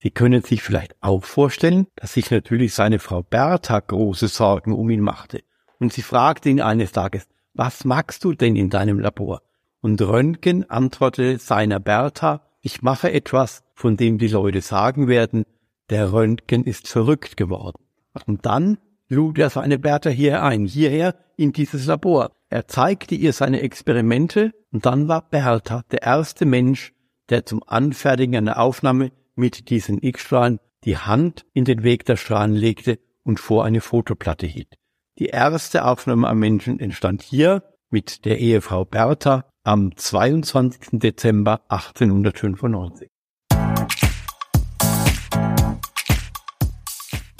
Sie können sich vielleicht auch vorstellen, dass sich natürlich seine Frau Bertha große Sorgen um ihn machte. Und sie fragte ihn eines Tages, was magst du denn in deinem Labor? Und Röntgen antwortete seiner Bertha, ich mache etwas, von dem die Leute sagen werden, der Röntgen ist verrückt geworden. Und dann lud er seine Bertha hier ein, hierher in dieses Labor. Er zeigte ihr seine Experimente und dann war Bertha der erste Mensch, der zum Anfertigen einer Aufnahme mit diesen X-Strahlen die Hand in den Weg der Strahlen legte und vor eine Fotoplatte hielt. Die erste Aufnahme am Menschen entstand hier mit der Ehefrau Bertha am 22. Dezember 1895.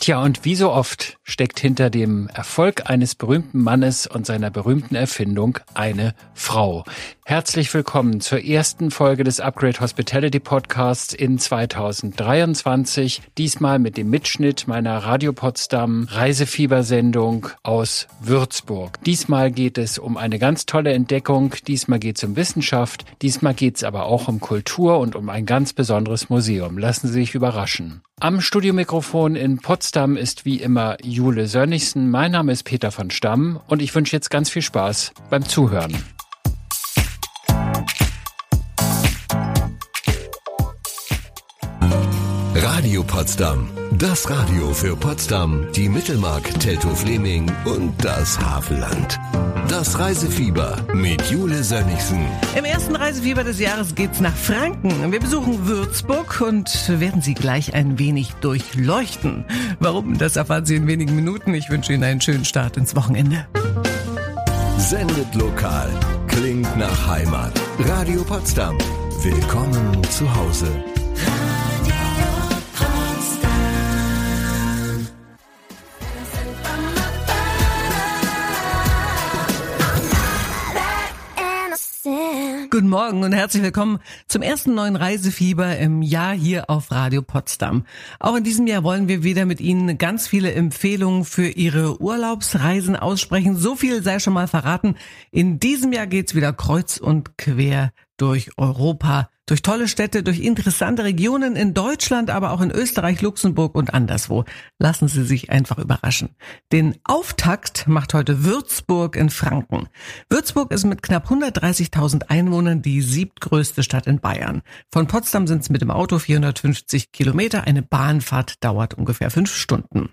Tja, und wie so oft steckt hinter dem Erfolg eines berühmten Mannes und seiner berühmten Erfindung eine Frau. Herzlich willkommen zur ersten Folge des Upgrade Hospitality Podcasts in 2023. Diesmal mit dem Mitschnitt meiner Radio Potsdam Reisefiebersendung aus Würzburg. Diesmal geht es um eine ganz tolle Entdeckung. Diesmal geht es um Wissenschaft. Diesmal geht es aber auch um Kultur und um ein ganz besonderes Museum. Lassen Sie sich überraschen. Am Studiomikrofon in Potsdam ist wie immer Jule Sönnigsen. Mein Name ist Peter von Stamm und ich wünsche jetzt ganz viel Spaß beim Zuhören. Radio Potsdam. Das Radio für Potsdam, die Mittelmark, Teltow-Fleming und das Havelland. Das Reisefieber mit Jule Sönnigsen. Im ersten Reisefieber des Jahres geht's nach Franken. Wir besuchen Würzburg und werden Sie gleich ein wenig durchleuchten. Warum, das erfahren Sie in wenigen Minuten. Ich wünsche Ihnen einen schönen Start ins Wochenende. Sendet lokal. Klingt nach Heimat. Radio Potsdam. Willkommen zu Hause. Guten Morgen und herzlich willkommen zum ersten neuen Reisefieber im Jahr hier auf Radio Potsdam. Auch in diesem Jahr wollen wir wieder mit Ihnen ganz viele Empfehlungen für Ihre Urlaubsreisen aussprechen. So viel sei schon mal verraten. In diesem Jahr geht's wieder kreuz und quer durch Europa durch tolle Städte, durch interessante Regionen in Deutschland, aber auch in Österreich, Luxemburg und anderswo. Lassen Sie sich einfach überraschen. Den Auftakt macht heute Würzburg in Franken. Würzburg ist mit knapp 130.000 Einwohnern die siebtgrößte Stadt in Bayern. Von Potsdam sind es mit dem Auto 450 Kilometer. Eine Bahnfahrt dauert ungefähr fünf Stunden.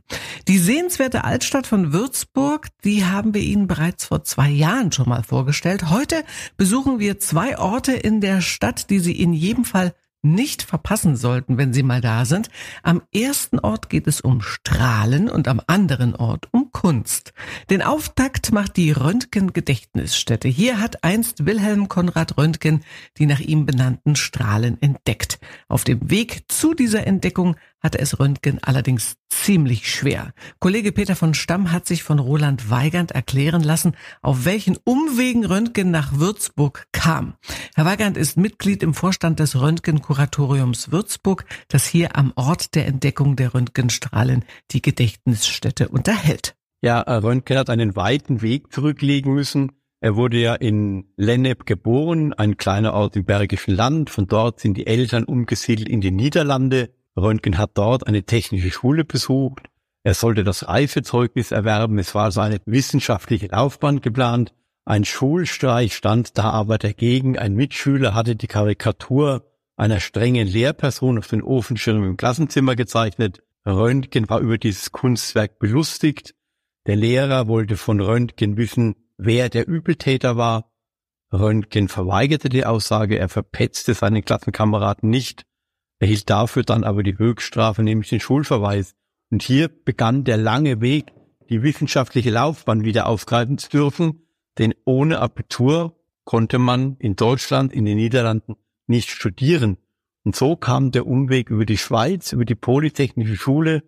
Die sehenswerte Altstadt von Würzburg, die haben wir Ihnen bereits vor zwei Jahren schon mal vorgestellt. Heute besuchen wir zwei Orte in der Stadt, die Sie in jedem Fall nicht verpassen sollten, wenn Sie mal da sind. Am ersten Ort geht es um Strahlen und am anderen Ort um Kunst. Den Auftakt macht die Röntgen-Gedächtnisstätte. Hier hat einst Wilhelm Konrad Röntgen die nach ihm benannten Strahlen entdeckt. Auf dem Weg zu dieser Entdeckung hatte es Röntgen allerdings ziemlich schwer. Kollege Peter von Stamm hat sich von Roland Weigand erklären lassen, auf welchen Umwegen Röntgen nach Würzburg kam. Herr Weigand ist Mitglied im Vorstand des Röntgen-Kuratoriums Würzburg, das hier am Ort der Entdeckung der Röntgenstrahlen die Gedächtnisstätte unterhält. Ja, Röntgen hat einen weiten Weg zurücklegen müssen. Er wurde ja in Lennep geboren, ein kleiner Ort im Bergischen Land. Von dort sind die Eltern umgesiedelt in die Niederlande. Röntgen hat dort eine technische Schule besucht. Er sollte das Reifezeugnis erwerben. Es war also eine wissenschaftliche Laufbahn geplant. Ein Schulstreich stand da aber dagegen. Ein Mitschüler hatte die Karikatur einer strengen Lehrperson auf den Ofenschirm im Klassenzimmer gezeichnet. Röntgen war über dieses Kunstwerk belustigt. Der Lehrer wollte von Röntgen wissen, wer der Übeltäter war. Röntgen verweigerte die Aussage, er verpetzte seinen Klassenkameraden nicht erhielt dafür dann aber die Höchststrafe, nämlich den Schulverweis. Und hier begann der lange Weg, die wissenschaftliche Laufbahn wieder aufgreifen zu dürfen, denn ohne Abitur konnte man in Deutschland, in den Niederlanden nicht studieren. Und so kam der Umweg über die Schweiz, über die Polytechnische Schule.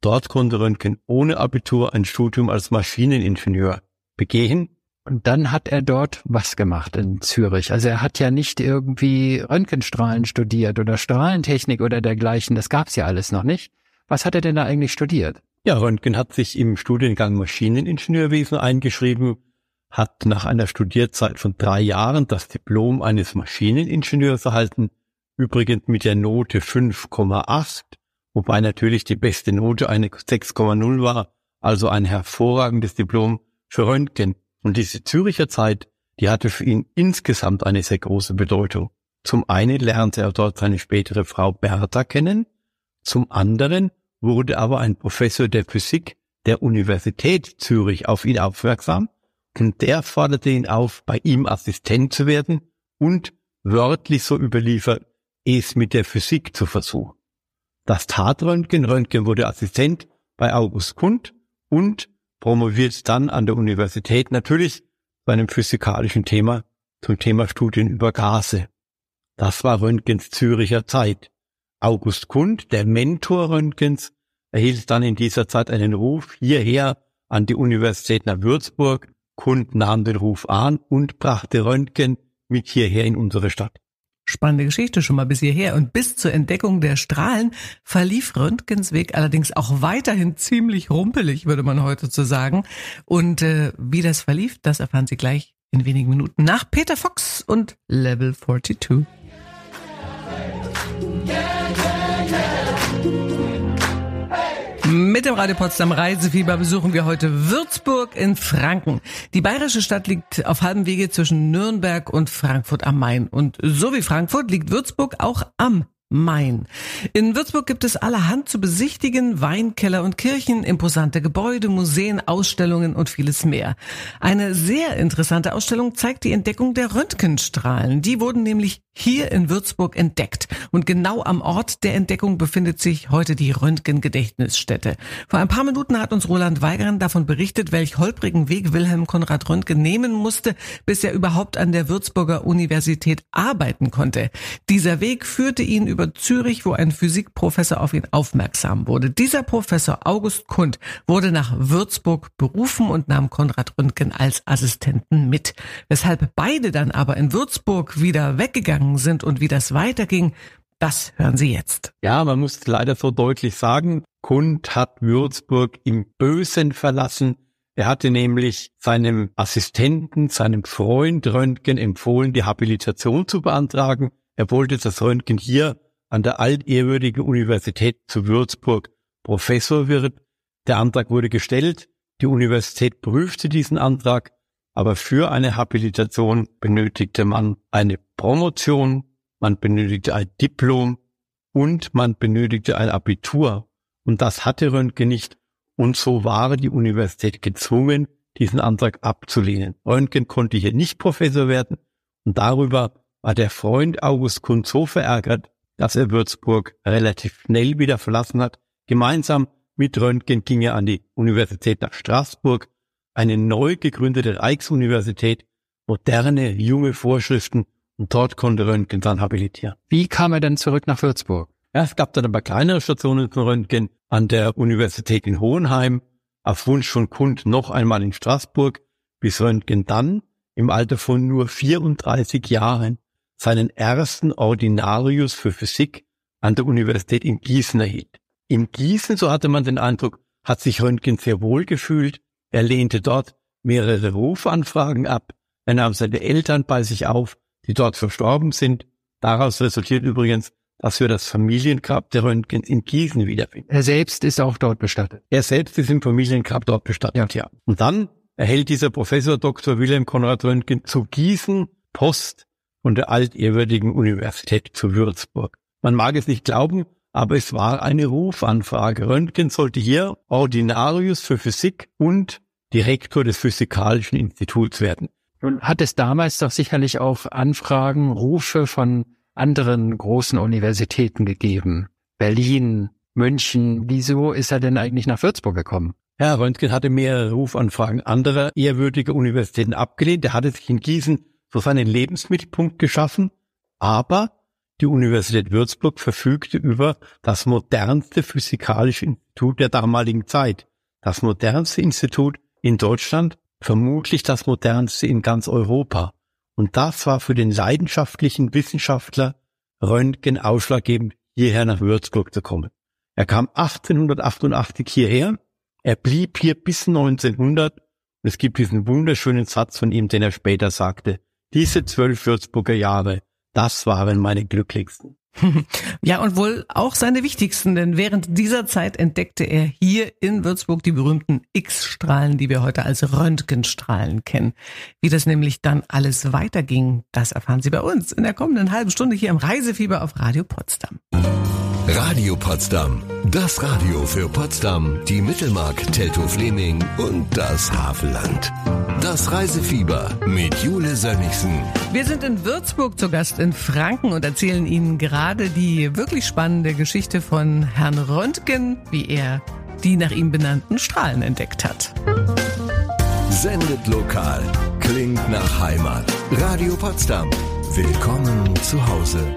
Dort konnte Röntgen ohne Abitur ein Studium als Maschineningenieur begehen und dann hat er dort was gemacht in Zürich. Also er hat ja nicht irgendwie Röntgenstrahlen studiert oder Strahlentechnik oder dergleichen. Das gab's ja alles noch nicht. Was hat er denn da eigentlich studiert? Ja, Röntgen hat sich im Studiengang Maschineningenieurwesen eingeschrieben, hat nach einer Studierzeit von drei Jahren das Diplom eines Maschineningenieurs erhalten. übrigens mit der Note 5,8, wobei natürlich die beste Note eine 6,0 war, also ein hervorragendes Diplom für Röntgen. Und diese Züricher Zeit, die hatte für ihn insgesamt eine sehr große Bedeutung. Zum einen lernte er dort seine spätere Frau Bertha kennen, zum anderen wurde aber ein Professor der Physik der Universität Zürich auf ihn aufmerksam und der forderte ihn auf, bei ihm Assistent zu werden und wörtlich so überliefert, es mit der Physik zu versuchen. Das tat Röntgen. Röntgen wurde Assistent bei August Kund und promoviert dann an der Universität natürlich bei einem physikalischen Thema zum Thema Studien über Gase. Das war Röntgens Züricher Zeit. August Kund, der Mentor Röntgens, erhielt dann in dieser Zeit einen Ruf hierher an die Universität nach Würzburg. Kund nahm den Ruf an und brachte Röntgen mit hierher in unsere Stadt. Spannende Geschichte schon mal bis hierher. Und bis zur Entdeckung der Strahlen verlief Röntgens Weg allerdings auch weiterhin ziemlich rumpelig, würde man heute so sagen. Und äh, wie das verlief, das erfahren Sie gleich in wenigen Minuten nach Peter Fox und Level 42. Mit dem Radio Potsdam Reisefieber besuchen wir heute Würzburg in Franken. Die bayerische Stadt liegt auf halbem Wege zwischen Nürnberg und Frankfurt am Main. Und so wie Frankfurt liegt Würzburg auch am Main. In Würzburg gibt es allerhand zu besichtigen, Weinkeller und Kirchen, imposante Gebäude, Museen, Ausstellungen und vieles mehr. Eine sehr interessante Ausstellung zeigt die Entdeckung der Röntgenstrahlen. Die wurden nämlich hier in Würzburg entdeckt. Und genau am Ort der Entdeckung befindet sich heute die Röntgen-Gedächtnisstätte. Vor ein paar Minuten hat uns Roland Weigern davon berichtet, welch holprigen Weg Wilhelm Konrad Röntgen nehmen musste, bis er überhaupt an der Würzburger Universität arbeiten konnte. Dieser Weg führte ihn über Zürich, wo ein Physikprofessor auf ihn aufmerksam wurde. Dieser Professor August Kund wurde nach Würzburg berufen und nahm Konrad Röntgen als Assistenten mit. Weshalb beide dann aber in Würzburg wieder weggegangen gegangen sind und wie das weiterging, das hören Sie jetzt. Ja, man muss leider so deutlich sagen, Kund hat Würzburg im Bösen verlassen. Er hatte nämlich seinem Assistenten, seinem Freund Röntgen empfohlen, die Habilitation zu beantragen. Er wollte, dass Röntgen hier an der altehrwürdigen Universität zu Würzburg Professor wird. Der Antrag wurde gestellt. Die Universität prüfte diesen Antrag aber für eine Habilitation benötigte man eine Promotion, man benötigte ein Diplom und man benötigte ein Abitur. Und das hatte Röntgen nicht. Und so war die Universität gezwungen, diesen Antrag abzulehnen. Röntgen konnte hier nicht Professor werden. Und darüber war der Freund August Kuhn so verärgert, dass er Würzburg relativ schnell wieder verlassen hat. Gemeinsam mit Röntgen ging er an die Universität nach Straßburg eine neu gegründete Reichsuniversität, moderne, junge Vorschriften und dort konnte Röntgen dann habilitieren. Wie kam er denn zurück nach Würzburg? Ja, es gab dann aber kleinere Stationen von Röntgen an der Universität in Hohenheim, auf Wunsch von Kund noch einmal in Straßburg, bis Röntgen dann im Alter von nur 34 Jahren seinen ersten Ordinarius für Physik an der Universität in Gießen erhielt. In Gießen, so hatte man den Eindruck, hat sich Röntgen sehr wohl gefühlt, er lehnte dort mehrere Rufanfragen ab. Er nahm seine Eltern bei sich auf, die dort verstorben sind. Daraus resultiert übrigens, dass wir das Familiengrab der Röntgens in Gießen wiederfinden. Er selbst ist auch dort bestattet. Er selbst ist im Familiengrab dort bestattet, ja. ja. Und dann erhält dieser Professor Dr. Wilhelm Konrad Röntgen zu Gießen Post von der altehrwürdigen Universität zu Würzburg. Man mag es nicht glauben, aber es war eine Rufanfrage. Röntgen sollte hier Ordinarius für Physik und Direktor des Physikalischen Instituts werden. Nun hat es damals doch sicherlich auch Anfragen, Rufe von anderen großen Universitäten gegeben. Berlin, München. Wieso ist er denn eigentlich nach Würzburg gekommen? Herr Röntgen hatte mehrere Rufanfragen anderer ehrwürdiger Universitäten abgelehnt. Er hatte sich in Gießen so seinen Lebensmittelpunkt geschaffen, aber die Universität Würzburg verfügte über das modernste physikalische Institut der damaligen Zeit. Das modernste Institut in Deutschland, vermutlich das modernste in ganz Europa. Und das war für den leidenschaftlichen Wissenschaftler Röntgen ausschlaggebend, hierher nach Würzburg zu kommen. Er kam 1888 hierher, er blieb hier bis 1900 und es gibt diesen wunderschönen Satz von ihm, den er später sagte, diese zwölf Würzburger Jahre, das waren meine glücklichsten. Ja, und wohl auch seine wichtigsten, denn während dieser Zeit entdeckte er hier in Würzburg die berühmten X-Strahlen, die wir heute als Röntgenstrahlen kennen. Wie das nämlich dann alles weiterging, das erfahren Sie bei uns in der kommenden halben Stunde hier im Reisefieber auf Radio Potsdam. Radio Potsdam. Das Radio für Potsdam, die Mittelmark, Teltow-Fleming und das Havelland. Das Reisefieber mit Jule Sönnigsen. Wir sind in Würzburg zu Gast in Franken und erzählen Ihnen gerade die wirklich spannende Geschichte von Herrn Röntgen, wie er die nach ihm benannten Strahlen entdeckt hat. Sendet lokal. Klingt nach Heimat. Radio Potsdam. Willkommen zu Hause.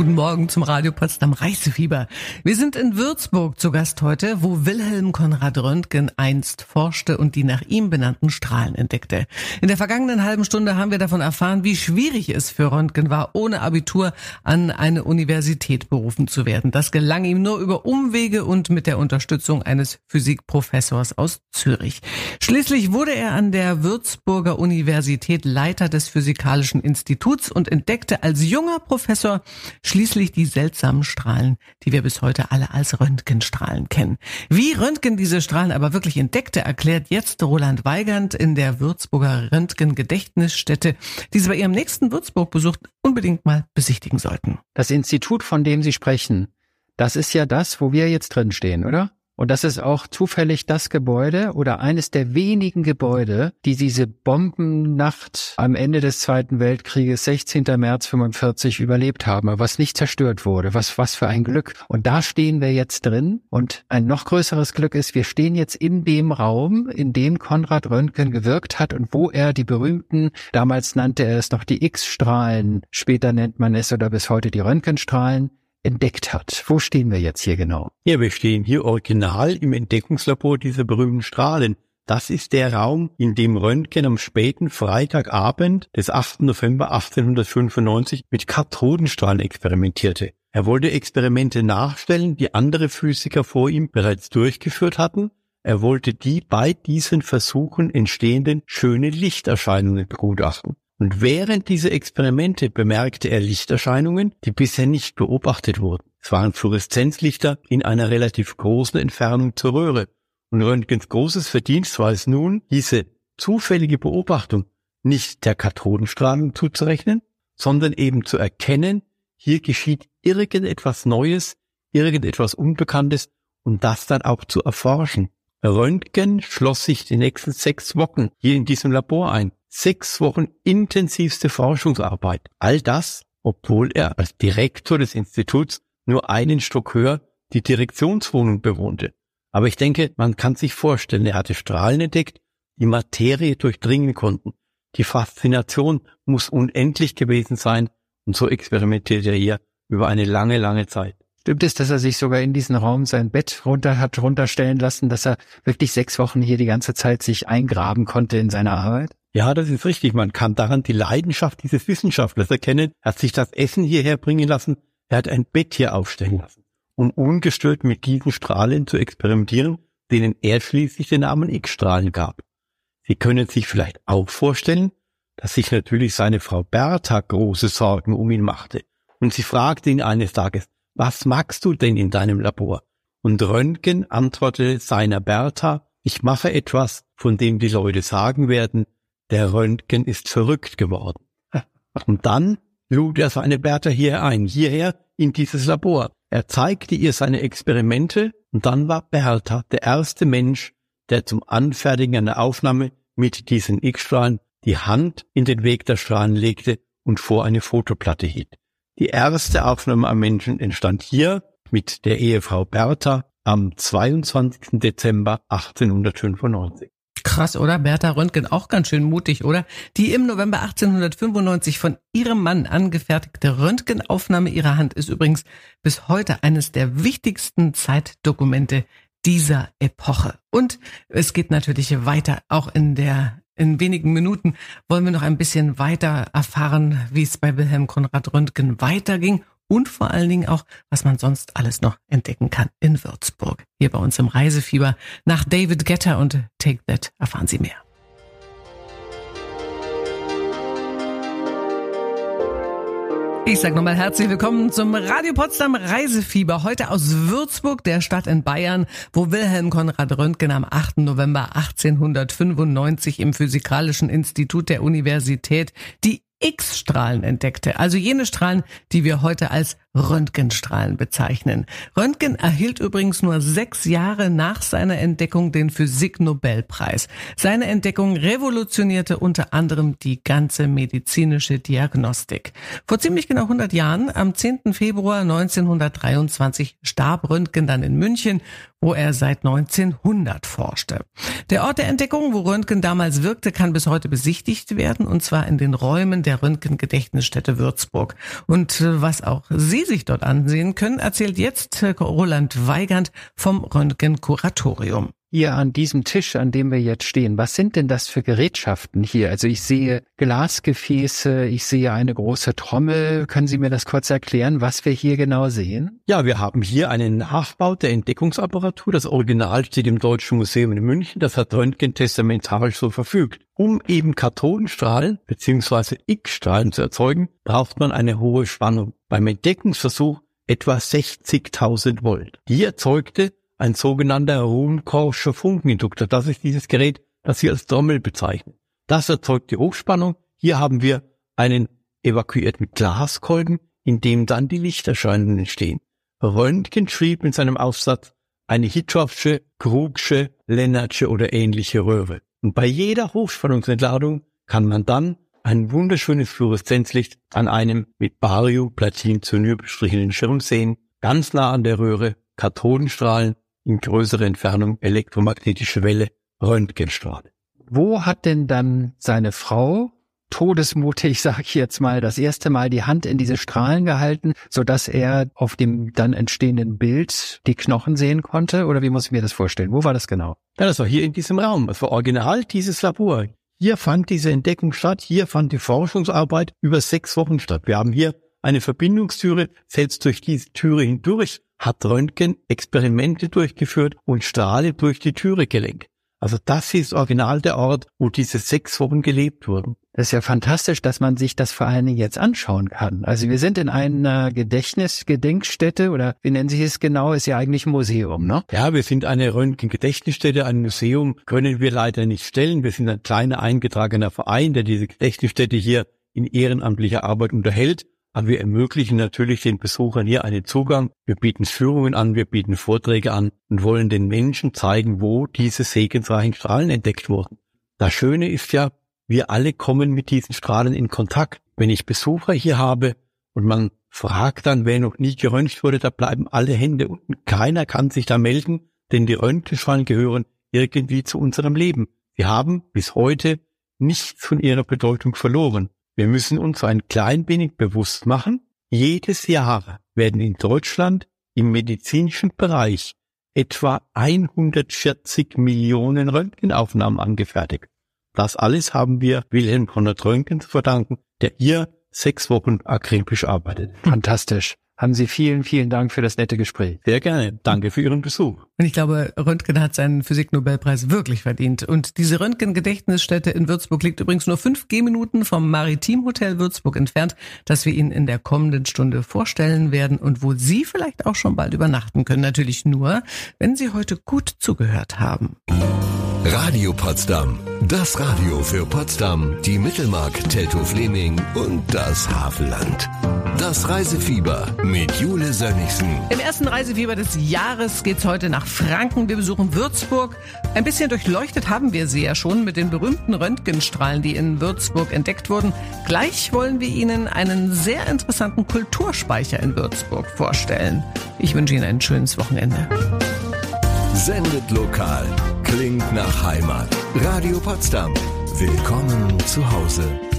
Guten Morgen zum Radio Potsdam Reisefieber. Wir sind in Würzburg zu Gast heute, wo Wilhelm Konrad Röntgen einst forschte und die nach ihm benannten Strahlen entdeckte. In der vergangenen halben Stunde haben wir davon erfahren, wie schwierig es für Röntgen war, ohne Abitur an eine Universität berufen zu werden. Das gelang ihm nur über Umwege und mit der Unterstützung eines Physikprofessors aus Zürich. Schließlich wurde er an der Würzburger Universität Leiter des Physikalischen Instituts und entdeckte als junger Professor schließlich die seltsamen Strahlen, die wir bis heute alle als Röntgenstrahlen kennen. Wie Röntgen diese Strahlen aber wirklich entdeckte, erklärt jetzt Roland Weigand in der Würzburger Röntgen-Gedächtnisstätte, die Sie bei Ihrem nächsten Würzburg-Besuch unbedingt mal besichtigen sollten. Das Institut, von dem Sie sprechen, das ist ja das, wo wir jetzt drin stehen, oder? Und das ist auch zufällig das Gebäude oder eines der wenigen Gebäude, die diese Bombennacht am Ende des Zweiten Weltkrieges, 16. März 45, überlebt haben, was nicht zerstört wurde. Was, was für ein Glück. Und da stehen wir jetzt drin. Und ein noch größeres Glück ist, wir stehen jetzt in dem Raum, in dem Konrad Röntgen gewirkt hat und wo er die berühmten, damals nannte er es noch die X-Strahlen, später nennt man es oder bis heute die Röntgenstrahlen, entdeckt hat. Wo stehen wir jetzt hier genau? Ja, wir stehen hier original im Entdeckungslabor dieser berühmten Strahlen. Das ist der Raum, in dem Röntgen am späten Freitagabend des 8. November 1895 mit Kathodenstrahlen experimentierte. Er wollte Experimente nachstellen, die andere Physiker vor ihm bereits durchgeführt hatten. Er wollte die bei diesen Versuchen entstehenden schönen Lichterscheinungen begutachten. Und während dieser Experimente bemerkte er Lichterscheinungen, die bisher nicht beobachtet wurden. Es waren Fluoreszenzlichter in einer relativ großen Entfernung zur Röhre. Und Röntgens großes Verdienst war es nun, diese zufällige Beobachtung nicht der Kathodenstrahlung zuzurechnen, sondern eben zu erkennen, hier geschieht irgendetwas Neues, irgendetwas Unbekanntes und das dann auch zu erforschen. Röntgen schloss sich die nächsten sechs Wochen hier in diesem Labor ein sechs Wochen intensivste Forschungsarbeit. All das, obwohl er als Direktor des Instituts nur einen Stock höher die Direktionswohnung bewohnte. Aber ich denke, man kann sich vorstellen, er hatte Strahlen entdeckt, die Materie durchdringen konnten. Die Faszination muss unendlich gewesen sein und so experimentiert er hier über eine lange, lange Zeit. Stimmt es, dass er sich sogar in diesen Raum sein Bett runter hat runterstellen lassen, dass er wirklich sechs Wochen hier die ganze Zeit sich eingraben konnte in seiner Arbeit? Ja, das ist richtig. Man kann daran die Leidenschaft dieses Wissenschaftlers erkennen. Er hat sich das Essen hierher bringen lassen. Er hat ein Bett hier aufstellen lassen, um ungestört mit diesen Strahlen zu experimentieren, denen er schließlich den Namen X-Strahlen gab. Sie können sich vielleicht auch vorstellen, dass sich natürlich seine Frau Bertha große Sorgen um ihn machte. Und sie fragte ihn eines Tages, was magst du denn in deinem Labor? Und Röntgen antwortete seiner Bertha, ich mache etwas, von dem die Leute sagen werden, der Röntgen ist verrückt geworden. Und dann lud er seine Bertha hier ein, hierher in dieses Labor. Er zeigte ihr seine Experimente und dann war Bertha der erste Mensch, der zum Anfertigen einer Aufnahme mit diesen X-Strahlen die Hand in den Weg der Strahlen legte und vor eine Fotoplatte hielt. Die erste Aufnahme am Menschen entstand hier mit der Ehefrau Bertha am 22. Dezember 1895. Krass, oder? Bertha Röntgen auch ganz schön mutig, oder? Die im November 1895 von ihrem Mann angefertigte Röntgenaufnahme ihrer Hand ist übrigens bis heute eines der wichtigsten Zeitdokumente dieser Epoche. Und es geht natürlich weiter. Auch in der in wenigen Minuten wollen wir noch ein bisschen weiter erfahren, wie es bei Wilhelm Konrad Röntgen weiterging und vor allen Dingen auch, was man sonst alles noch entdecken kann in Würzburg. Hier bei uns im Reisefieber nach David Getter und Take That erfahren Sie mehr. Ich sage nochmal herzlich willkommen zum Radio Potsdam Reisefieber. Heute aus Würzburg, der Stadt in Bayern, wo Wilhelm Konrad Röntgen am 8. November 1895 im Physikalischen Institut der Universität die X-Strahlen entdeckte, also jene Strahlen, die wir heute als Röntgenstrahlen bezeichnen. Röntgen erhielt übrigens nur sechs Jahre nach seiner Entdeckung den Physik-Nobelpreis. Seine Entdeckung revolutionierte unter anderem die ganze medizinische Diagnostik. Vor ziemlich genau 100 Jahren, am 10. Februar 1923, starb Röntgen dann in München, wo er seit 1900 forschte. Der Ort der Entdeckung, wo Röntgen damals wirkte, kann bis heute besichtigt werden, und zwar in den Räumen der Röntgen-Gedächtnisstätte Würzburg. Und äh, was auch Sie Sie sich dort ansehen können, erzählt jetzt Roland Weigand vom Röntgen-Kuratorium hier an diesem Tisch, an dem wir jetzt stehen, was sind denn das für Gerätschaften hier? Also ich sehe Glasgefäße, ich sehe eine große Trommel. Können Sie mir das kurz erklären, was wir hier genau sehen? Ja, wir haben hier einen Nachbau der Entdeckungsapparatur. Das Original steht im Deutschen Museum in München. Das hat Röntgen testamentarisch so verfügt. Um eben Kathodenstrahlen bzw. X-Strahlen zu erzeugen, braucht man eine hohe Spannung. Beim Entdeckungsversuch etwa 60.000 Volt. Die erzeugte ein sogenannter Ruhmkorffscher Funkeninduktor. Das ist dieses Gerät, das wir als Trommel bezeichnen. Das erzeugt die Hochspannung. Hier haben wir einen evakuiert mit Glaskolben, in dem dann die Lichterscheinungen entstehen. Röntgen schrieb in seinem Aufsatz eine Hitchhoffsche, Krugsche, Lennartsche oder ähnliche Röhre. Und bei jeder Hochspannungsentladung kann man dann ein wunderschönes Fluoreszenzlicht an einem mit Bario-Platin-Zynier bestrichenen Schirm sehen, ganz nah an der Röhre, Kathodenstrahlen in größerer Entfernung elektromagnetische Welle, Röntgenstrahl. Wo hat denn dann seine Frau todesmutig, sag ich jetzt mal, das erste Mal die Hand in diese Strahlen gehalten, so dass er auf dem dann entstehenden Bild die Knochen sehen konnte? Oder wie muss ich mir das vorstellen? Wo war das genau? Ja, das war hier in diesem Raum. Das war original dieses Labor. Hier fand diese Entdeckung statt. Hier fand die Forschungsarbeit über sechs Wochen statt. Wir haben hier eine Verbindungstüre. Selbst durch diese Türe hindurch hat Röntgen Experimente durchgeführt und Strahle durch die Türe gelenkt. Also das ist original der Ort, wo diese sechs Wochen gelebt wurden. Das ist ja fantastisch, dass man sich das vor allen Dingen jetzt anschauen kann. Also wir sind in einer Gedächtnisgedenkstätte oder wie nennen Sie es genau, ist ja eigentlich ein Museum, ne? Ja, wir sind eine Röntgen-Gedächtnisstätte, ein Museum können wir leider nicht stellen. Wir sind ein kleiner eingetragener Verein, der diese Gedächtnisstätte hier in ehrenamtlicher Arbeit unterhält. Aber wir ermöglichen natürlich den Besuchern hier einen Zugang. Wir bieten Führungen an, wir bieten Vorträge an und wollen den Menschen zeigen, wo diese segensreichen Strahlen entdeckt wurden. Das Schöne ist ja, wir alle kommen mit diesen Strahlen in Kontakt. Wenn ich Besucher hier habe und man fragt dann, wer noch nie geröntgt wurde, da bleiben alle Hände unten. Keiner kann sich da melden, denn die Röntgenstrahlen gehören irgendwie zu unserem Leben. Sie haben bis heute nichts von ihrer Bedeutung verloren. Wir müssen uns ein klein wenig bewusst machen, jedes Jahr werden in Deutschland im medizinischen Bereich etwa 140 Millionen Röntgenaufnahmen angefertigt. Das alles haben wir Wilhelm Konrad Röntgen zu verdanken, der hier sechs Wochen akribisch arbeitet. Fantastisch haben Sie vielen, vielen Dank für das nette Gespräch. Sehr gerne. Danke für Ihren Besuch. Und ich glaube, Röntgen hat seinen Physiknobelpreis wirklich verdient. Und diese Röntgen-Gedächtnisstätte in Würzburg liegt übrigens nur fünf Gehminuten vom Maritimhotel Würzburg entfernt, das wir Ihnen in der kommenden Stunde vorstellen werden und wo Sie vielleicht auch schon bald übernachten können. Natürlich nur, wenn Sie heute gut zugehört haben. Radio Potsdam. Das Radio für Potsdam, die Mittelmark, Teltow-Fleming und das Havelland. Das Reisefieber mit Jule Sönnigsen. Im ersten Reisefieber des Jahres geht's heute nach Franken. Wir besuchen Würzburg. Ein bisschen durchleuchtet haben wir sie ja schon mit den berühmten Röntgenstrahlen, die in Würzburg entdeckt wurden. Gleich wollen wir Ihnen einen sehr interessanten Kulturspeicher in Würzburg vorstellen. Ich wünsche Ihnen ein schönes Wochenende. Sendet lokal. Klingt nach Heimat. Radio Potsdam. Willkommen zu Hause.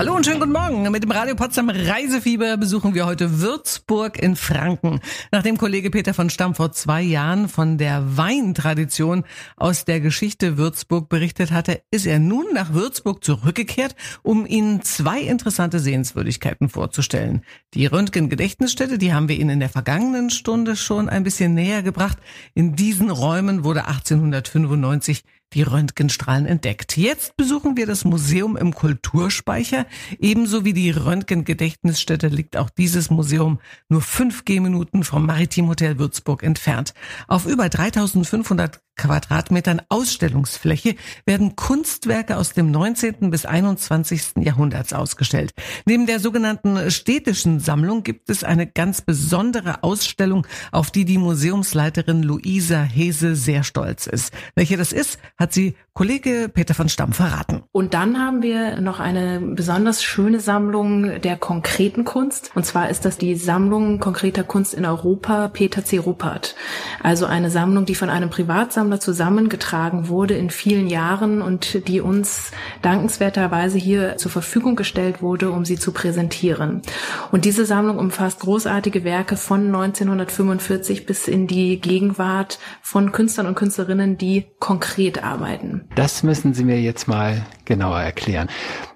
Hallo und schönen guten Morgen. Mit dem Radio Potsdam Reisefieber besuchen wir heute Würzburg in Franken. Nachdem Kollege Peter von Stamm vor zwei Jahren von der Weintradition aus der Geschichte Würzburg berichtet hatte, ist er nun nach Würzburg zurückgekehrt, um Ihnen zwei interessante Sehenswürdigkeiten vorzustellen. Die Röntgen-Gedächtnisstätte, die haben wir Ihnen in der vergangenen Stunde schon ein bisschen näher gebracht. In diesen Räumen wurde 1895 die Röntgenstrahlen entdeckt. Jetzt besuchen wir das Museum im Kulturspeicher. Ebenso wie die Röntgen-Gedächtnisstätte liegt auch dieses Museum nur fünf Gehminuten vom Maritim Hotel Würzburg entfernt. Auf über 3500 Quadratmetern Ausstellungsfläche werden Kunstwerke aus dem 19. bis 21. Jahrhunderts ausgestellt. Neben der sogenannten städtischen Sammlung gibt es eine ganz besondere Ausstellung, auf die die Museumsleiterin Luisa Hese sehr stolz ist. Welche das ist, hat sie Kollege Peter von Stamm verraten. Und dann haben wir noch eine besonders schöne Sammlung der konkreten Kunst. Und zwar ist das die Sammlung konkreter Kunst in Europa Peter C. Ruppert. Also eine Sammlung, die von einem Privatsammler zusammengetragen wurde in vielen Jahren und die uns dankenswerterweise hier zur Verfügung gestellt wurde, um sie zu präsentieren. Und diese Sammlung umfasst großartige Werke von 1945 bis in die Gegenwart von Künstlern und Künstlerinnen, die konkret arbeiten. Das müssen Sie mir jetzt mal genauer erklären.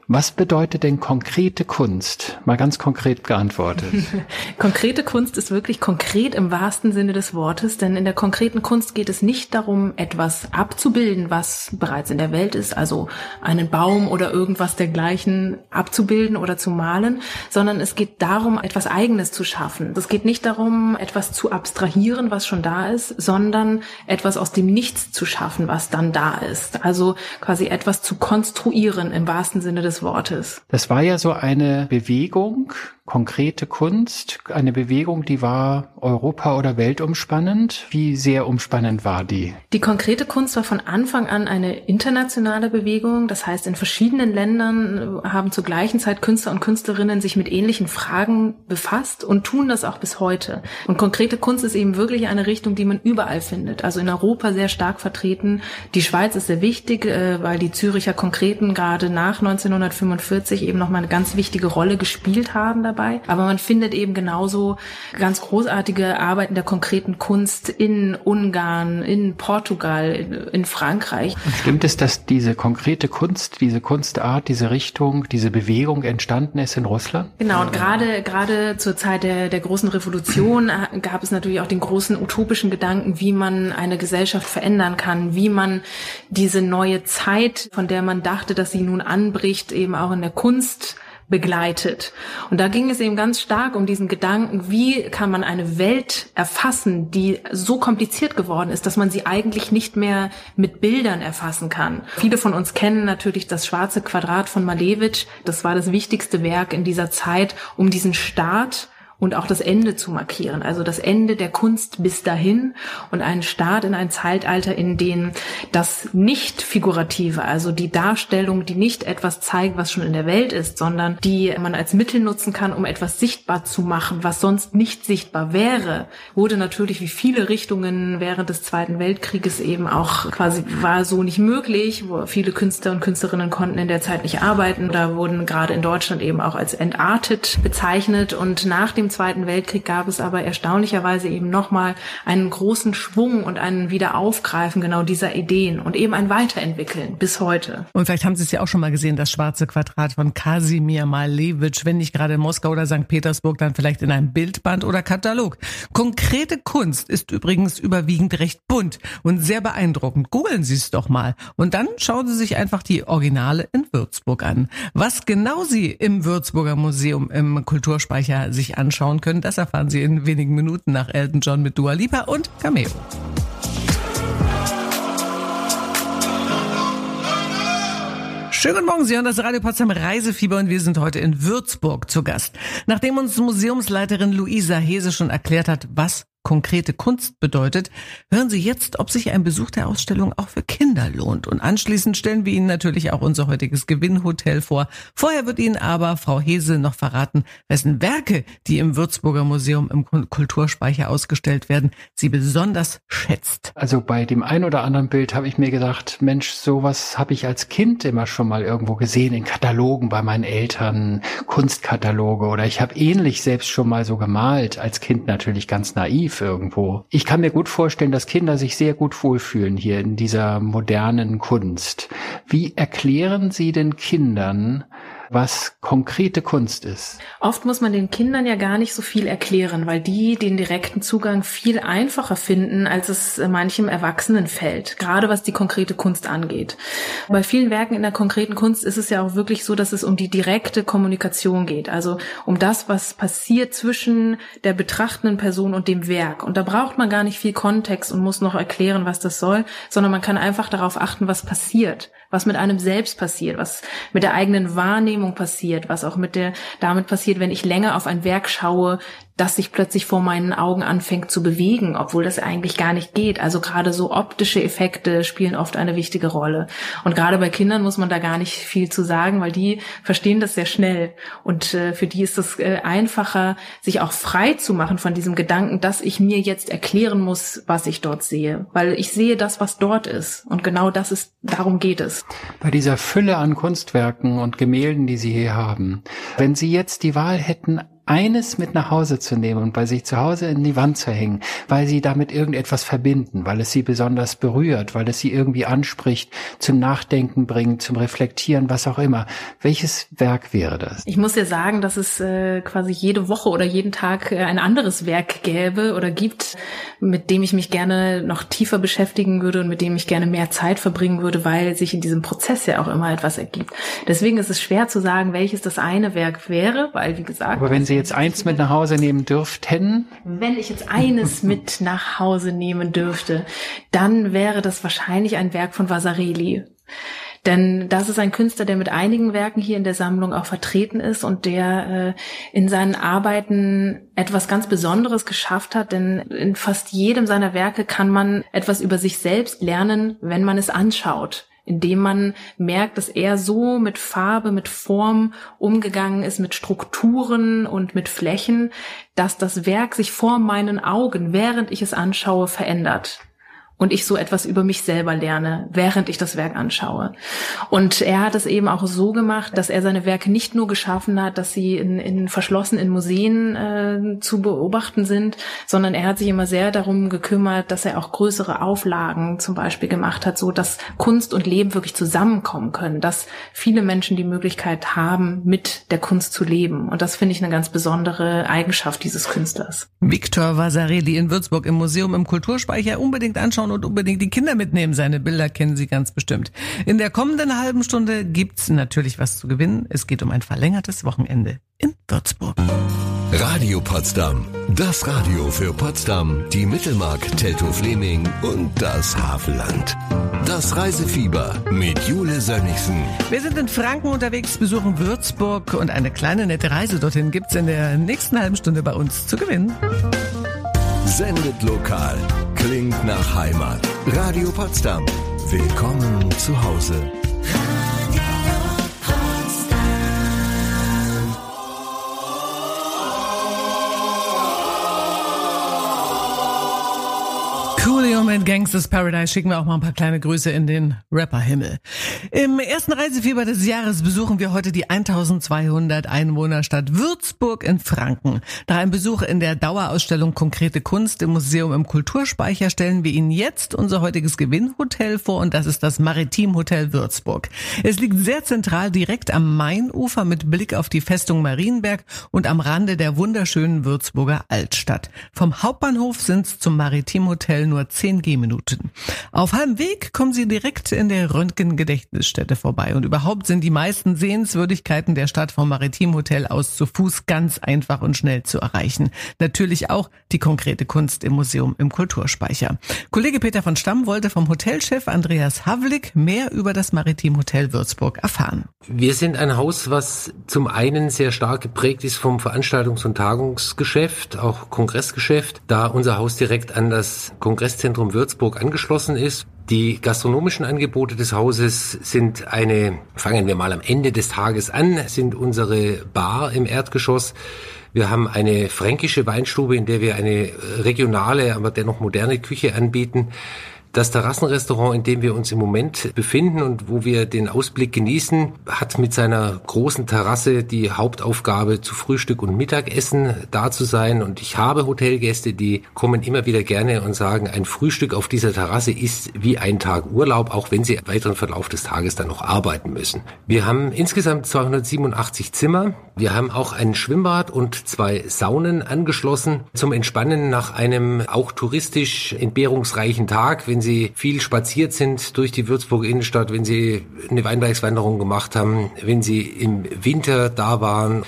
Was bedeutet denn konkrete Kunst? Mal ganz konkret geantwortet. konkrete Kunst ist wirklich konkret im wahrsten Sinne des Wortes, denn in der konkreten Kunst geht es nicht darum, etwas abzubilden, was bereits in der Welt ist, also einen Baum oder irgendwas dergleichen abzubilden oder zu malen, sondern es geht darum, etwas Eigenes zu schaffen. Es geht nicht darum, etwas zu abstrahieren, was schon da ist, sondern etwas aus dem Nichts zu schaffen, was dann da ist. Also quasi etwas zu konstruieren im wahrsten Sinne des des Wortes. Das war ja so eine Bewegung, konkrete Kunst, eine Bewegung, die war Europa- oder weltumspannend. Wie sehr umspannend war die? Die konkrete Kunst war von Anfang an eine internationale Bewegung. Das heißt, in verschiedenen Ländern haben zur gleichen Zeit Künstler und Künstlerinnen sich mit ähnlichen Fragen befasst und tun das auch bis heute. Und konkrete Kunst ist eben wirklich eine Richtung, die man überall findet. Also in Europa sehr stark vertreten. Die Schweiz ist sehr wichtig, äh, weil die Züricher Konkreten gerade nach 1945 eben nochmal eine ganz wichtige Rolle gespielt haben dabei. Aber man findet eben genauso ganz großartige Arbeiten der konkreten Kunst in Ungarn, in Portugal, in Frankreich. Stimmt es, dass diese konkrete Kunst, diese Kunstart, diese Richtung, diese Bewegung entstanden ist in Russland? Genau, und gerade, gerade zur Zeit der, der großen Revolution gab es natürlich auch den großen utopischen Gedanken, wie man eine Gesellschaft verändern kann, wie man diese neue Zeit, von der man dachte, dass sie nun anbricht, eben auch in der Kunst begleitet. Und da ging es eben ganz stark um diesen Gedanken, wie kann man eine Welt erfassen, die so kompliziert geworden ist, dass man sie eigentlich nicht mehr mit Bildern erfassen kann. Viele von uns kennen natürlich das schwarze Quadrat von Malevich. Das war das wichtigste Werk in dieser Zeit, um diesen Staat und auch das Ende zu markieren. Also das Ende der Kunst bis dahin und einen Start in ein Zeitalter, in dem das nicht figurative, also die Darstellung, die nicht etwas zeigt, was schon in der Welt ist, sondern die man als Mittel nutzen kann, um etwas sichtbar zu machen, was sonst nicht sichtbar wäre, wurde natürlich wie viele Richtungen während des Zweiten Weltkrieges eben auch quasi war so nicht möglich, wo viele Künstler und Künstlerinnen konnten in der Zeit nicht arbeiten. Da wurden gerade in Deutschland eben auch als entartet bezeichnet und nach dem Zweiten Weltkrieg gab es aber erstaunlicherweise eben nochmal einen großen Schwung und einen Wiederaufgreifen genau dieser Ideen und eben ein Weiterentwickeln bis heute. Und vielleicht haben Sie es ja auch schon mal gesehen, das schwarze Quadrat von Kasimir Malevich, wenn nicht gerade in Moskau oder St. Petersburg, dann vielleicht in einem Bildband oder Katalog. Konkrete Kunst ist übrigens überwiegend recht bunt und sehr beeindruckend. Googeln Sie es doch mal und dann schauen Sie sich einfach die Originale in Würzburg an. Was genau Sie im Würzburger Museum im Kulturspeicher sich anschauen, schauen können. Das erfahren Sie in wenigen Minuten nach Elton John mit Dua Lipa und Cameo. Schönen guten Morgen, Sie hören das Radio Potsdam Reisefieber und wir sind heute in Würzburg zu Gast. Nachdem uns Museumsleiterin Luisa Hese schon erklärt hat, was konkrete Kunst bedeutet, hören Sie jetzt, ob sich ein Besuch der Ausstellung auch für Kinder lohnt. Und anschließend stellen wir Ihnen natürlich auch unser heutiges Gewinnhotel vor. Vorher wird Ihnen aber Frau Hese noch verraten, wessen Werke, die im Würzburger Museum im Kulturspeicher ausgestellt werden, sie besonders schätzt. Also bei dem ein oder anderen Bild habe ich mir gedacht, Mensch, sowas habe ich als Kind immer schon mal irgendwo gesehen in Katalogen bei meinen Eltern, Kunstkataloge oder ich habe ähnlich selbst schon mal so gemalt, als Kind natürlich ganz naiv irgendwo. Ich kann mir gut vorstellen, dass Kinder sich sehr gut wohlfühlen hier in dieser modernen Kunst. Wie erklären Sie den Kindern, was konkrete Kunst ist. Oft muss man den Kindern ja gar nicht so viel erklären, weil die den direkten Zugang viel einfacher finden, als es manchem Erwachsenen fällt, gerade was die konkrete Kunst angeht. Bei vielen Werken in der konkreten Kunst ist es ja auch wirklich so, dass es um die direkte Kommunikation geht, also um das, was passiert zwischen der betrachtenden Person und dem Werk. Und da braucht man gar nicht viel Kontext und muss noch erklären, was das soll, sondern man kann einfach darauf achten, was passiert was mit einem selbst passiert, was mit der eigenen Wahrnehmung passiert, was auch mit der, damit passiert, wenn ich länger auf ein Werk schaue, das sich plötzlich vor meinen Augen anfängt zu bewegen, obwohl das eigentlich gar nicht geht. Also gerade so optische Effekte spielen oft eine wichtige Rolle. Und gerade bei Kindern muss man da gar nicht viel zu sagen, weil die verstehen das sehr schnell. Und äh, für die ist es äh, einfacher, sich auch frei zu machen von diesem Gedanken, dass ich mir jetzt erklären muss, was ich dort sehe. Weil ich sehe das, was dort ist. Und genau das ist, darum geht es. Bei dieser Fülle an Kunstwerken und Gemälden, die Sie hier haben, wenn Sie jetzt die Wahl hätten, eines mit nach Hause zu nehmen und bei sich zu Hause in die Wand zu hängen, weil sie damit irgendetwas verbinden, weil es sie besonders berührt, weil es sie irgendwie anspricht, zum Nachdenken bringt, zum Reflektieren, was auch immer. Welches Werk wäre das? Ich muss ja sagen, dass es äh, quasi jede Woche oder jeden Tag äh, ein anderes Werk gäbe oder gibt, mit dem ich mich gerne noch tiefer beschäftigen würde und mit dem ich gerne mehr Zeit verbringen würde, weil sich in diesem Prozess ja auch immer etwas ergibt. Deswegen ist es schwer zu sagen, welches das eine Werk wäre, weil wie gesagt. Aber wenn Sie jetzt eins mit nach Hause nehmen dürften? Wenn ich jetzt eines mit nach Hause nehmen dürfte, dann wäre das wahrscheinlich ein Werk von Vasarely. Denn das ist ein Künstler, der mit einigen Werken hier in der Sammlung auch vertreten ist und der äh, in seinen Arbeiten etwas ganz Besonderes geschafft hat. Denn in fast jedem seiner Werke kann man etwas über sich selbst lernen, wenn man es anschaut indem man merkt, dass er so mit Farbe, mit Form umgegangen ist, mit Strukturen und mit Flächen, dass das Werk sich vor meinen Augen, während ich es anschaue, verändert und ich so etwas über mich selber lerne, während ich das Werk anschaue. Und er hat es eben auch so gemacht, dass er seine Werke nicht nur geschaffen hat, dass sie in, in verschlossen in Museen äh, zu beobachten sind, sondern er hat sich immer sehr darum gekümmert, dass er auch größere Auflagen zum Beispiel gemacht hat, so dass Kunst und Leben wirklich zusammenkommen können, dass viele Menschen die Möglichkeit haben, mit der Kunst zu leben. Und das finde ich eine ganz besondere Eigenschaft dieses Künstlers. Viktor Vasarely in Würzburg im Museum im Kulturspeicher unbedingt anschauen anschauen und unbedingt die Kinder mitnehmen. Seine Bilder kennen Sie ganz bestimmt. In der kommenden halben Stunde gibt's natürlich was zu gewinnen. Es geht um ein verlängertes Wochenende in Würzburg. Radio Potsdam. Das Radio für Potsdam, die Mittelmark, Teltow-Fleming und das Havelland. Das Reisefieber mit Jule Sönnigsen. Wir sind in Franken unterwegs, besuchen Würzburg und eine kleine nette Reise dorthin gibt's in der nächsten halben Stunde bei uns zu gewinnen. Sendet lokal. Klingt nach Heimat. Radio Potsdam. Willkommen zu Hause. Gangsters Paradise schicken wir auch mal ein paar kleine Grüße in den Rapperhimmel. Im ersten Reisefieber des Jahres besuchen wir heute die 1200 Einwohnerstadt Würzburg in Franken. Nach einem Besuch in der Dauerausstellung Konkrete Kunst im Museum im Kulturspeicher stellen wir Ihnen jetzt unser heutiges Gewinnhotel vor und das ist das Maritim Hotel Würzburg. Es liegt sehr zentral direkt am Mainufer mit Blick auf die Festung Marienberg und am Rande der wunderschönen Würzburger Altstadt. Vom Hauptbahnhof sind es zum Maritim Hotel nur zehn Gehminuten. Auf halbem Weg kommen Sie direkt in der Röntgen-Gedächtnisstätte vorbei. Und überhaupt sind die meisten Sehenswürdigkeiten der Stadt vom Maritimhotel aus zu Fuß ganz einfach und schnell zu erreichen. Natürlich auch die konkrete Kunst im Museum im Kulturspeicher. Kollege Peter von Stamm wollte vom Hotelchef Andreas Havlik mehr über das Maritimhotel Würzburg erfahren. Wir sind ein Haus, was zum einen sehr stark geprägt ist vom Veranstaltungs- und Tagungsgeschäft, auch Kongressgeschäft, da unser Haus direkt an das Kongresszentrum Würzburg angeschlossen ist. Die gastronomischen Angebote des Hauses sind eine, fangen wir mal am Ende des Tages an, sind unsere Bar im Erdgeschoss. Wir haben eine fränkische Weinstube, in der wir eine regionale, aber dennoch moderne Küche anbieten. Das Terrassenrestaurant, in dem wir uns im Moment befinden und wo wir den Ausblick genießen, hat mit seiner großen Terrasse die Hauptaufgabe, zu Frühstück und Mittagessen da zu sein. Und ich habe Hotelgäste, die kommen immer wieder gerne und sagen, ein Frühstück auf dieser Terrasse ist wie ein Tag Urlaub, auch wenn sie im weiteren Verlauf des Tages dann noch arbeiten müssen. Wir haben insgesamt 287 Zimmer. Wir haben auch ein Schwimmbad und zwei Saunen angeschlossen zum Entspannen nach einem auch touristisch entbehrungsreichen Tag, wenn Sie viel spaziert sind durch die Würzburger Innenstadt, wenn Sie eine Weinbergswanderung gemacht haben, wenn Sie im Winter da waren,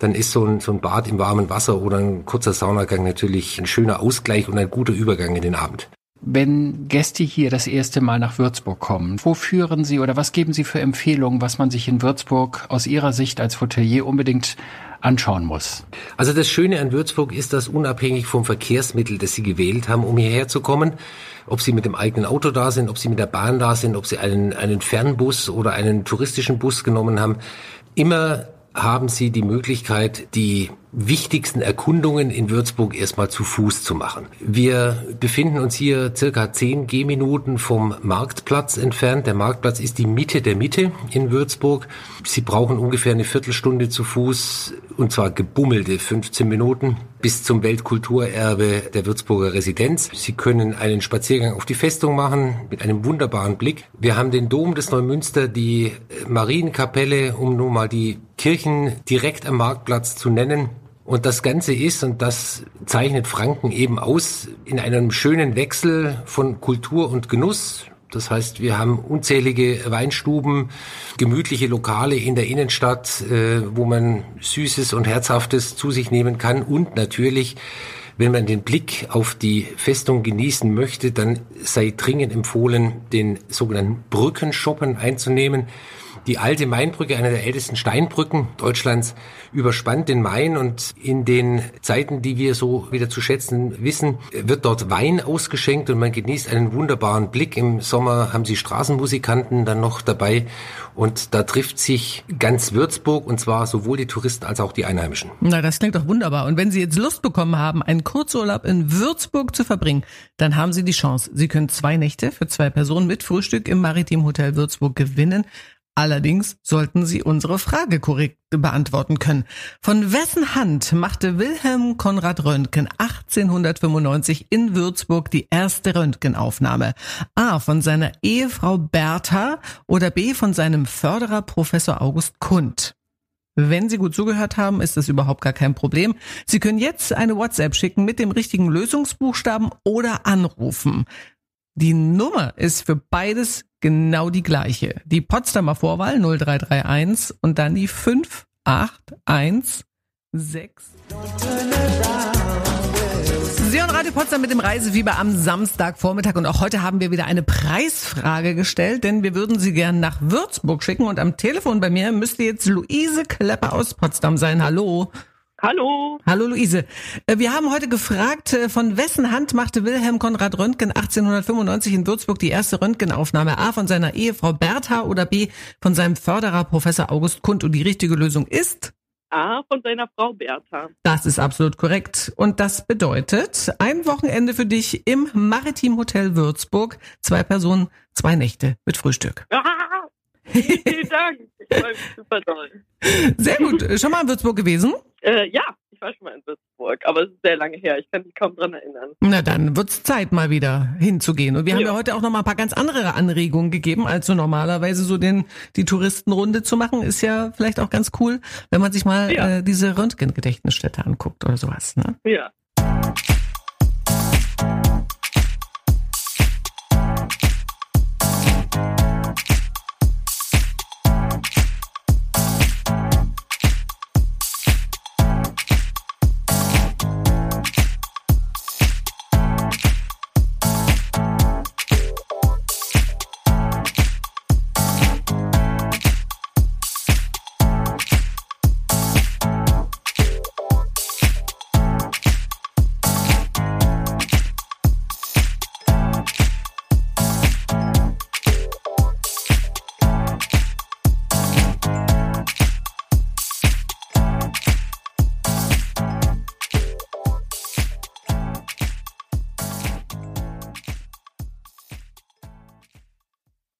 dann ist so ein, so ein Bad im warmen Wasser oder ein kurzer Saunagang natürlich ein schöner Ausgleich und ein guter Übergang in den Abend. Wenn Gäste hier das erste Mal nach Würzburg kommen, wo führen Sie oder was geben Sie für Empfehlungen, was man sich in Würzburg aus Ihrer Sicht als Hotelier unbedingt anschauen muss? Also das Schöne an Würzburg ist, dass unabhängig vom Verkehrsmittel, das Sie gewählt haben, um hierher zu kommen, ob Sie mit dem eigenen Auto da sind, ob Sie mit der Bahn da sind, ob Sie einen, einen Fernbus oder einen touristischen Bus genommen haben, immer haben Sie die Möglichkeit, die wichtigsten Erkundungen in Würzburg erstmal zu Fuß zu machen. Wir befinden uns hier circa zehn Gehminuten vom Marktplatz entfernt. Der Marktplatz ist die Mitte der Mitte in Würzburg. Sie brauchen ungefähr eine Viertelstunde zu Fuß und zwar gebummelte 15 Minuten bis zum Weltkulturerbe der Würzburger Residenz. Sie können einen Spaziergang auf die Festung machen mit einem wunderbaren Blick. Wir haben den Dom des Neumünster, die Marienkapelle, um nun mal die Kirchen direkt am Marktplatz zu nennen. Und das Ganze ist, und das zeichnet Franken eben aus, in einem schönen Wechsel von Kultur und Genuss. Das heißt, wir haben unzählige Weinstuben, gemütliche Lokale in der Innenstadt, äh, wo man Süßes und Herzhaftes zu sich nehmen kann. Und natürlich, wenn man den Blick auf die Festung genießen möchte, dann sei dringend empfohlen, den sogenannten Brückenshoppen einzunehmen. Die alte Mainbrücke, eine der ältesten Steinbrücken Deutschlands, überspannt den Main und in den Zeiten, die wir so wieder zu schätzen wissen, wird dort Wein ausgeschenkt und man genießt einen wunderbaren Blick. Im Sommer haben sie Straßenmusikanten dann noch dabei und da trifft sich ganz Würzburg und zwar sowohl die Touristen als auch die Einheimischen. Na, das klingt doch wunderbar. Und wenn Sie jetzt Lust bekommen haben, einen Kurzurlaub in Würzburg zu verbringen, dann haben Sie die Chance. Sie können zwei Nächte für zwei Personen mit Frühstück im Maritim Hotel Würzburg gewinnen. Allerdings sollten Sie unsere Frage korrekt beantworten können. Von wessen Hand machte Wilhelm Konrad Röntgen 1895 in Würzburg die erste Röntgenaufnahme? A. Von seiner Ehefrau Bertha oder B. Von seinem Förderer Professor August Kund? Wenn Sie gut zugehört haben, ist das überhaupt gar kein Problem. Sie können jetzt eine WhatsApp schicken mit dem richtigen Lösungsbuchstaben oder anrufen. Die Nummer ist für beides genau die gleiche. Die Potsdamer Vorwahl 0331 und dann die 581 6. Sie und Radio Potsdam mit dem Reisefieber am Samstagvormittag und auch heute haben wir wieder eine Preisfrage gestellt, denn wir würden Sie gern nach Würzburg schicken und am Telefon bei mir müsste jetzt Luise Klepper aus Potsdam sein. Hallo. Hallo. Hallo Luise. Äh, wir haben heute gefragt, äh, von wessen Hand machte Wilhelm Konrad Röntgen 1895 in Würzburg die erste Röntgenaufnahme? A von seiner Ehefrau Bertha oder B von seinem Förderer Professor August Kund? Und die richtige Lösung ist? A von seiner Frau Bertha. Das ist absolut korrekt. Und das bedeutet ein Wochenende für dich im Maritim Hotel Würzburg. Zwei Personen, zwei Nächte mit Frühstück. Ah, vielen Dank. Ich freue mich super toll. Sehr gut. Schon mal in Würzburg gewesen? Äh, ja, ich war schon mal in Würzburg, aber es ist sehr lange her. Ich kann mich kaum dran erinnern. Na dann wird's Zeit, mal wieder hinzugehen. Und wir haben ja heute auch noch mal ein paar ganz andere Anregungen gegeben, als so normalerweise so den die Touristenrunde zu machen. Ist ja vielleicht auch ganz cool, wenn man sich mal Ja. äh, diese Röntgen-Gedächtnisstätte anguckt oder sowas. Ne? Ja.